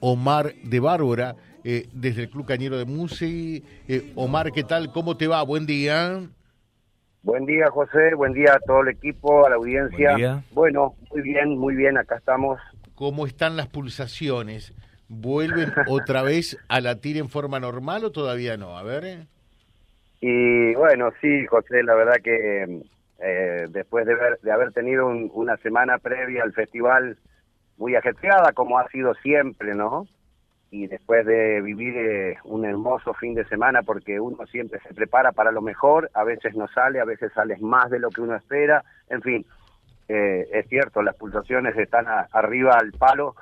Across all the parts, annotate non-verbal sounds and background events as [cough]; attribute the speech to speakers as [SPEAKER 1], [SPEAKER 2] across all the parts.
[SPEAKER 1] Omar de Bárbara, eh, desde el Club Cañero de Musi. Eh, Omar, ¿qué tal? ¿Cómo te va? Buen día.
[SPEAKER 2] Buen día, José. Buen día a todo el equipo, a la audiencia. Bueno, muy bien, muy bien. Acá estamos.
[SPEAKER 1] ¿Cómo están las pulsaciones? ¿Vuelven [laughs] otra vez a latir en forma normal o todavía no? A ver.
[SPEAKER 2] Y bueno, sí, José, la verdad que eh, después de, de haber tenido una semana previa al festival muy ajetreada, como ha sido siempre, ¿no? Y después de vivir eh, un hermoso fin de semana, porque uno siempre se prepara para lo mejor, a veces no sale, a veces sale más de lo que uno espera, en fin, eh, es cierto, las pulsaciones están arriba al palo,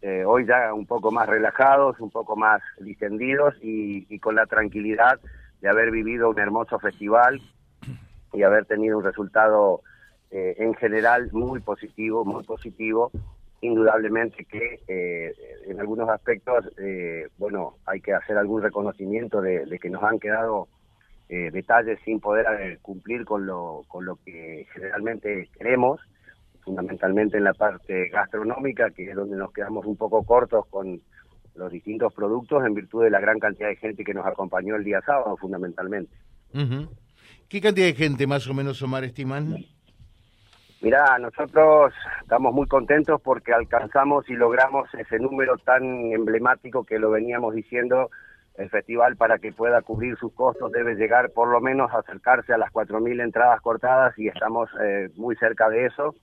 [SPEAKER 2] eh, hoy ya un poco más relajados, un poco más distendidos y, y con la tranquilidad de haber vivido un hermoso festival y haber tenido un resultado en general muy positivo, muy positivo indudablemente que eh, en algunos aspectos, eh, bueno, hay que hacer algún reconocimiento de, que nos han quedado eh, detalles sin poder cumplir con lo, con lo que generalmente queremos, fundamentalmente en la parte gastronómica, que es donde nos quedamos un poco cortos con los distintos productos en virtud de la gran cantidad de gente que nos acompañó el día sábado, fundamentalmente.
[SPEAKER 1] ¿Qué cantidad de gente más o menos, Omar, estiman?
[SPEAKER 2] Mirá, nosotros estamos muy contentos porque alcanzamos y logramos ese número tan emblemático que lo veníamos diciendo. El festival para que pueda cubrir sus costos debe llegar por lo menos a acercarse a las 4.000 entradas cortadas y estamos eh, muy cerca de eso.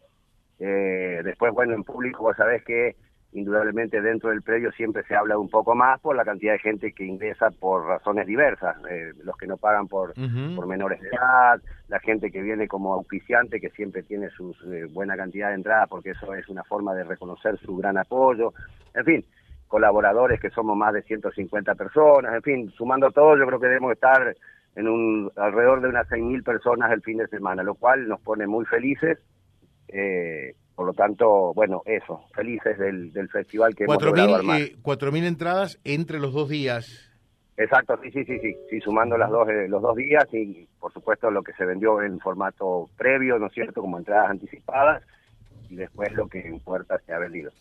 [SPEAKER 2] Eh, después, bueno, en público vos sabés que indudablemente dentro del predio siempre se habla un poco más por la cantidad de gente que ingresa por razones diversas, eh, los que no pagan por, por menores de edad, la gente que viene como auspiciante que siempre tiene su eh, buena cantidad de entradas porque eso es una forma de reconocer su gran apoyo, en fin, colaboradores que somos más de 150 personas, en fin, sumando todo yo creo que debemos estar en un alrededor de unas 6.000 personas el fin de semana, lo cual nos pone muy felices. Eh, por lo tanto, bueno, eso, felices del, del festival que hemos logrado armar. Eh,
[SPEAKER 1] cuatro mil entradas entre los dos días.
[SPEAKER 2] Exacto, sí, sí, sí, sí, sí sumando las dos, eh, los dos días y, por supuesto, lo que se vendió en formato previo, ¿no es cierto?, como entradas anticipadas y después lo que en puertas se ha vendido.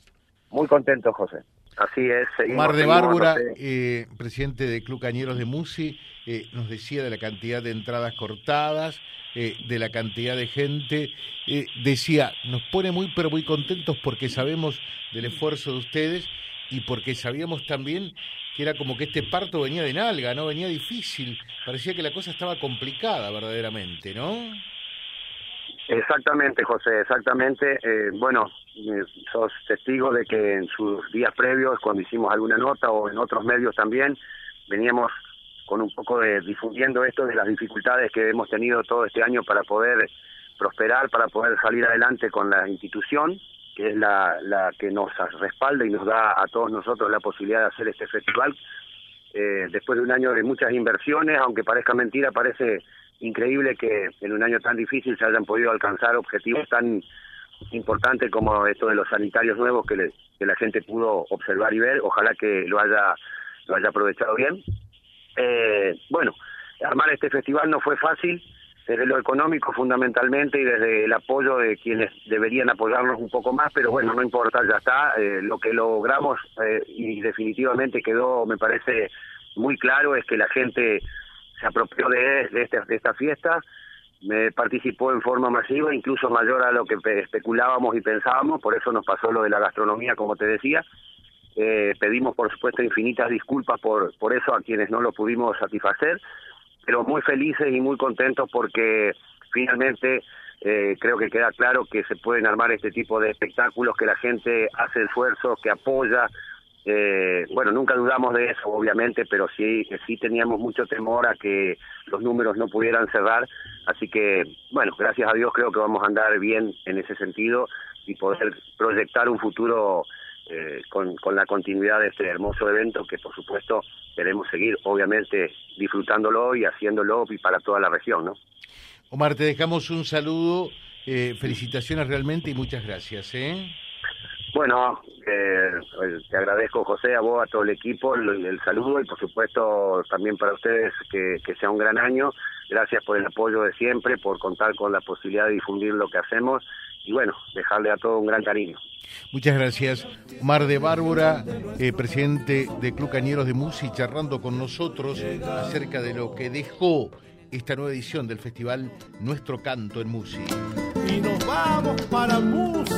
[SPEAKER 2] Muy contento, José. Así es.
[SPEAKER 1] Mar de Bárbara, eh, presidente de Club Cañeros de Musi, eh, nos decía de la cantidad de entradas cortadas, eh, de la cantidad de gente. decía, nos pone muy, pero muy contentos porque sabemos del esfuerzo de ustedes y porque sabíamos también que era como que este parto venía de nalga, ¿no? Venía difícil. Parecía que la cosa estaba complicada verdaderamente, ¿no?
[SPEAKER 2] Exactamente, José, exactamente. Eh, bueno, eh, sos testigo de que en sus días previos, cuando hicimos alguna nota o en otros medios también, veníamos con un poco de difundiendo esto de las dificultades que hemos tenido todo este año para poder prosperar, para poder salir adelante con la institución, que es la, la que nos respalda y nos da a todos nosotros la posibilidad de hacer este festival. Eh, después de un año de muchas inversiones, aunque parezca mentira, parece increíble que en un año tan difícil se hayan podido alcanzar objetivos tan importantes como esto de los sanitarios nuevos que, la gente pudo observar y ver. Ojalá que lo haya, lo haya aprovechado bien. Eh, bueno, armar este festival no fue fácil, desde lo económico fundamentalmente y desde el apoyo de quienes deberían apoyarnos un poco más, pero bueno, no importa, ya está. Eh, lo que logramos eh, y definitivamente quedó, me parece muy claro, es que la gente se apropió de, de, de esta fiesta, me participó en forma masiva, incluso mayor a lo que especulábamos y pensábamos, por eso nos pasó lo de la gastronomía, como te decía. Eh, pedimos, por supuesto, infinitas disculpas por, por eso a quienes no lo pudimos satisfacer, pero muy felices y muy contentos porque finalmente eh, creo que queda claro que se pueden armar este tipo de espectáculos, que la gente hace esfuerzos, que apoya, eh, bueno, nunca dudamos de eso, obviamente, pero sí, sí teníamos mucho temor a que los números no pudieran cerrar. Así que, bueno, gracias a Dios creo que vamos a andar bien en ese sentido y poder proyectar un futuro eh, con, con la continuidad de este hermoso evento que, por supuesto, queremos seguir, obviamente, disfrutándolo y haciéndolo y para toda la región, ¿no?
[SPEAKER 1] Omar, te dejamos un saludo, eh, felicitaciones realmente y muchas gracias. ¿eh?
[SPEAKER 2] Bueno, eh, te agradezco José, a vos, a todo el equipo, el, saludo y por supuesto también para ustedes que, que, sea un gran año. Gracias por el apoyo de siempre, por contar con la posibilidad de difundir lo que hacemos y bueno, dejarle a todo un gran cariño.
[SPEAKER 1] Muchas gracias. Mar de Bárbara, eh, presidente de Club Cañeros de Musi, charlando con nosotros acerca de lo que dejó esta nueva edición del festival Nuestro Canto en Musi.
[SPEAKER 3] Y nos vamos para Musi.